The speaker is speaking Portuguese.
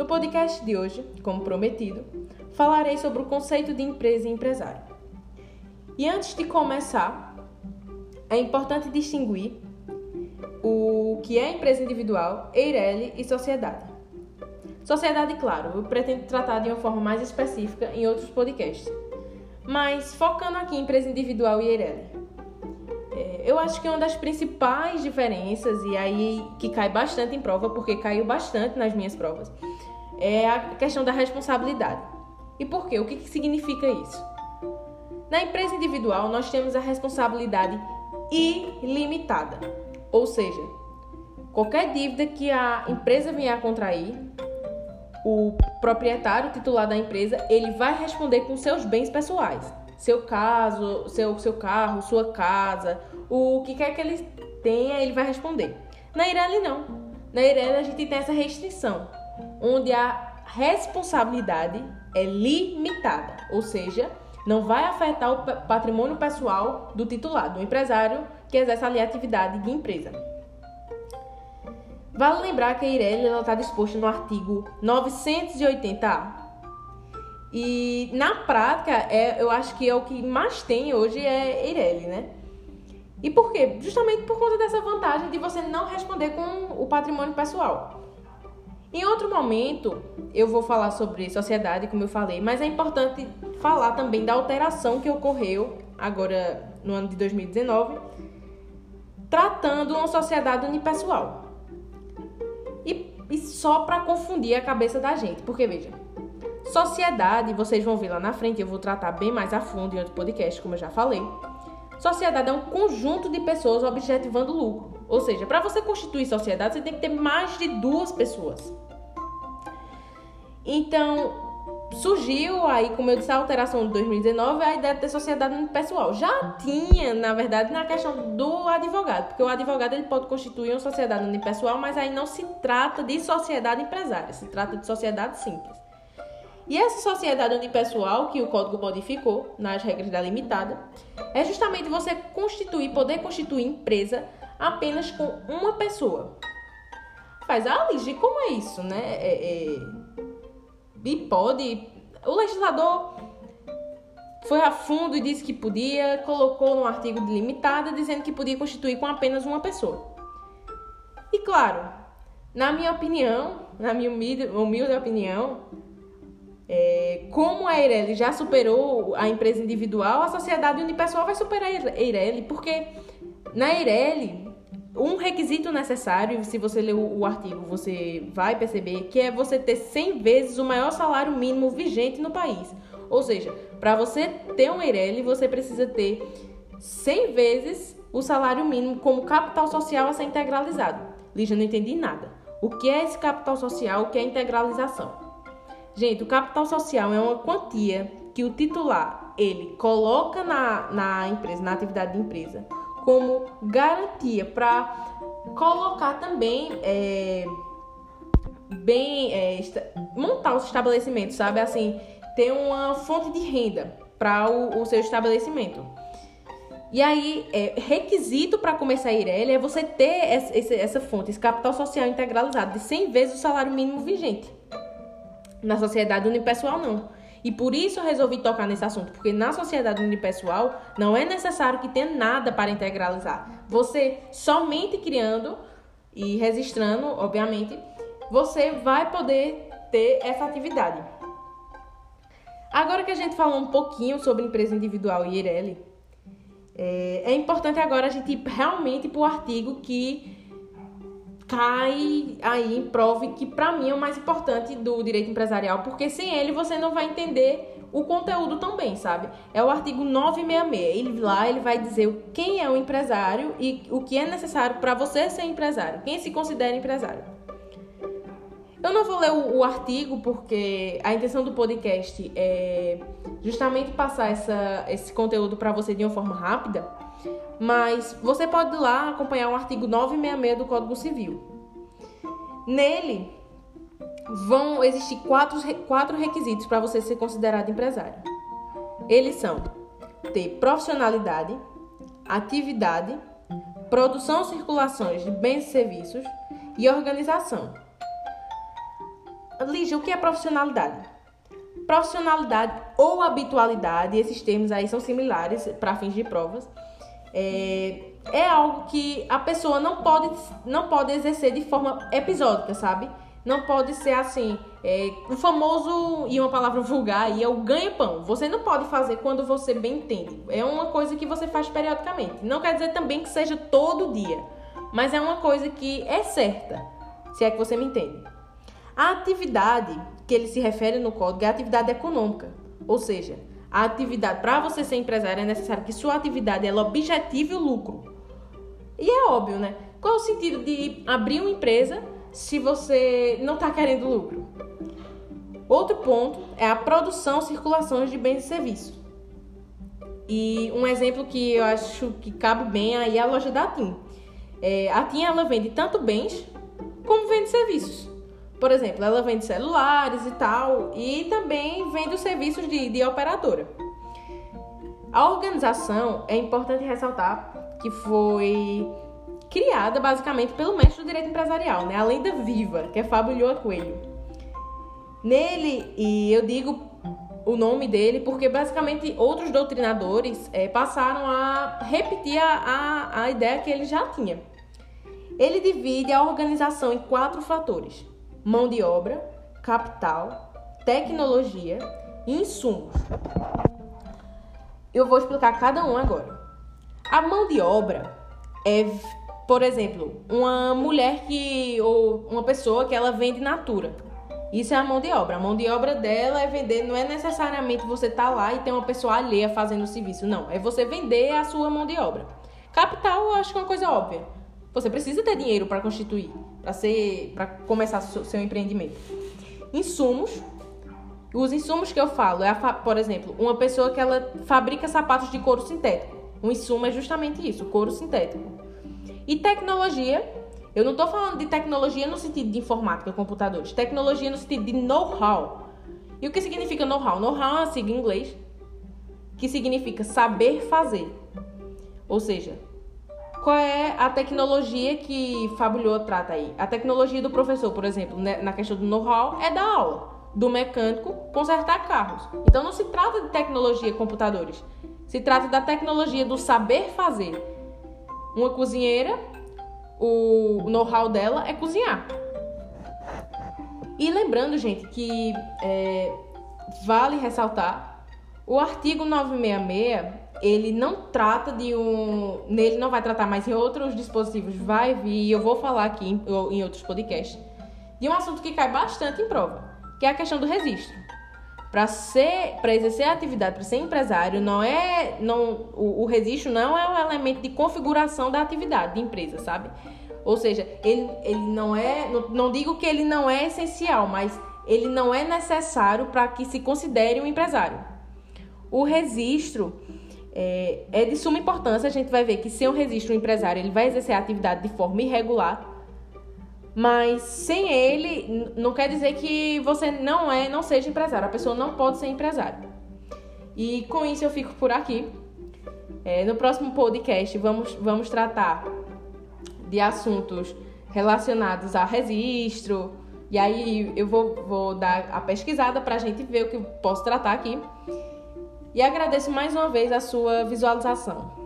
No podcast de hoje, como prometido, falarei sobre o conceito de empresa e empresário. E antes de começar, é importante distinguir o que é empresa individual, EIRELI e sociedade. Sociedade, claro, eu pretendo tratar de uma forma mais específica em outros podcasts. Mas focando aqui em empresa individual e EIRELI. É, eu acho que uma das principais diferenças, e aí que cai bastante em prova, porque caiu bastante nas minhas provas, é a questão da responsabilidade. E por quê? O que, que significa isso? Na empresa individual, nós temos a responsabilidade ilimitada, ou seja, qualquer dívida que a empresa venha a contrair, o proprietário titular da empresa, ele vai responder com seus bens pessoais. Seu caso, seu, seu carro, sua casa, o que quer que ele tenha, ele vai responder. Na Ireli, não. Na Ireli, a gente tem essa restrição onde a responsabilidade é limitada, ou seja, não vai afetar o patrimônio pessoal do titular, do empresário que exerce ali a atividade de empresa. Vale lembrar que a Eireli está disposta no artigo 980A. E na prática, é, eu acho que é o que mais tem hoje é Eireli, né? E por quê? Justamente por conta dessa vantagem de você não responder com o patrimônio pessoal. Em outro momento, eu vou falar sobre sociedade, como eu falei, mas é importante falar também da alteração que ocorreu agora no ano de 2019, tratando uma sociedade unipessoal. E, e só para confundir a cabeça da gente, porque veja, sociedade, vocês vão ver lá na frente, eu vou tratar bem mais a fundo em outro podcast, como eu já falei. Sociedade é um conjunto de pessoas objetivando lucro. Ou seja, para você constituir sociedade, você tem que ter mais de duas pessoas. Então, surgiu aí, como eu disse, a alteração de 2019, a ideia de ter sociedade pessoal. Já tinha, na verdade, na questão do advogado, porque o advogado ele pode constituir uma sociedade unipessoal, mas aí não se trata de sociedade empresária, se trata de sociedade simples. E essa sociedade unipessoal que o código modificou nas regras da limitada é justamente você constituir, poder constituir empresa apenas com uma pessoa. Faz, ah, como é isso, né? É, é... E pode. O legislador foi a fundo e disse que podia, colocou no artigo de limitada dizendo que podia constituir com apenas uma pessoa. E claro, na minha opinião, na minha humilde, humilde opinião, é, como a Eireli já superou a empresa individual, a sociedade unipessoal vai superar a Eireli, porque na Eireli, um requisito necessário, se você ler o, o artigo, você vai perceber que é você ter 100 vezes o maior salário mínimo vigente no país. Ou seja, para você ter um Eireli, você precisa ter 100 vezes o salário mínimo como capital social a ser integralizado. Lígia, não entendi nada. O que é esse capital social? O que é integralização? Gente, o capital social é uma quantia que o titular ele coloca na, na empresa, na atividade de empresa, como garantia para colocar também é, bem é, montar os estabelecimentos, sabe? Assim, ter uma fonte de renda para o, o, seu estabelecimento. E aí, é, requisito para começar a Ireli é você ter essa, essa fonte, esse capital social integralizado de 100 vezes o salário mínimo vigente. Na sociedade unipessoal, não. E por isso eu resolvi tocar nesse assunto, porque na sociedade unipessoal não é necessário que tenha nada para integralizar. Você somente criando e registrando, obviamente, você vai poder ter essa atividade. Agora que a gente falou um pouquinho sobre empresa individual e IRL, é, é importante agora a gente ir realmente para o artigo que cai aí em prove que para mim é o mais importante do direito empresarial, porque sem ele você não vai entender o conteúdo também, sabe? É o artigo 966. Ele lá ele vai dizer quem é o empresário e o que é necessário para você ser empresário, quem se considera empresário. Eu não vou ler o, o, artigo porque a intenção do podcast é justamente passar essa, esse conteúdo para você de uma forma rápida. Mas você pode ir lá acompanhar o artigo 966 do Código Civil. Nele vão existir quatro, quatro requisitos para você ser considerado empresário. Eles são ter profissionalidade, atividade, produção ou circulações de bens e serviços e organização. Lígia, o que é profissionalidade? Profissionalidade ou habitualidade, esses termos aí são similares para fins de provas, é, é algo que a pessoa não pode, não pode exercer de forma episódica, sabe? Não pode ser assim, é, o famoso, e uma palavra vulgar aí, é o ganha-pão. Você não pode fazer quando você bem entende. É uma coisa que você faz periodicamente. Não quer dizer também que seja todo dia, mas é uma coisa que é certa, se é que você me entende. A atividade que ele se refere no código é a atividade econômica, ou seja, a atividade, para você ser empresário, é necessário que sua atividade ela objetive o lucro. E é óbvio, né? Qual é o sentido de abrir uma empresa se você não está querendo lucro? Outro ponto é a produção, circulação de bens e serviços. E um exemplo que eu acho que cabe bem aí é a loja da TIM. É, a TIM ela vende tanto bens como vende serviços. Por exemplo, ela vende celulares e tal, e também vende os serviços de, de operadora. A organização é importante ressaltar que foi criada basicamente pelo mestre do direito empresarial, né? a lenda viva, que é Fábio Lhoa Coelho. Nele, e eu digo o nome dele porque basicamente outros doutrinadores é, passaram a repetir a, a, a ideia que ele já tinha. Ele divide a organização em quatro fatores mão de obra, capital, tecnologia e insumos. Eu vou explicar cada um agora. A mão de obra é, por exemplo, uma mulher que ou uma pessoa que ela vende natura. Isso é a mão de obra. A mão de obra dela é vender, não é necessariamente você estar tá lá e ter uma pessoa alheia fazendo o serviço, não. É você vender a sua mão de obra. Capital, eu acho que é uma coisa óbvia. Você precisa ter dinheiro para constituir, para ser, para começar seu, empreendimento. Insumos. Os insumos que eu falo é, a, por exemplo, uma pessoa que ela fabrica sapatos de couro sintético. Um insumo é justamente isso, couro sintético. E tecnologia, eu não estou falando de tecnologia no sentido de informática, computadores. Tecnologia no sentido de know-how. E o que significa know-how? Know-how é uma sigla em inglês que significa saber fazer. Ou seja, qual é a tecnologia que Fabulho trata aí? A tecnologia do professor, por exemplo, né, na questão do know-how, é da aula. Do mecânico consertar carros. Então não se trata de tecnologia computadores. Se trata da tecnologia do saber fazer. Uma cozinheira, o know-how dela é cozinhar. E lembrando, gente, que é, vale ressaltar o artigo 966 ele não trata de um. Nele não vai tratar, mas em outros dispositivos vai vir, e eu vou falar aqui em, em outros podcasts, de um assunto que cai bastante em prova, que é a questão do registro. Para ser, para exercer a atividade, para ser empresário, não é, não, o, o registro não é um elemento de configuração da atividade de empresa, sabe? Ou seja, ele, ele não é, não, não digo que ele não é essencial, mas ele não é necessário para que se considere um empresário. O registro é, é, de suma importância. A gente vai ver que sem o registro, o empresário ele vai exercer a atividade de forma irregular. Mas sem ele, não quer dizer que você não é, não seja empresário. A pessoa não pode ser empresário. E com isso eu fico por aqui. É, no próximo podcast vamos, vamos tratar de assuntos relacionados a registro. E aí eu vou, vou dar a pesquisada para a gente ver o que posso tratar aqui e agradeço mais uma vez a sua visualização.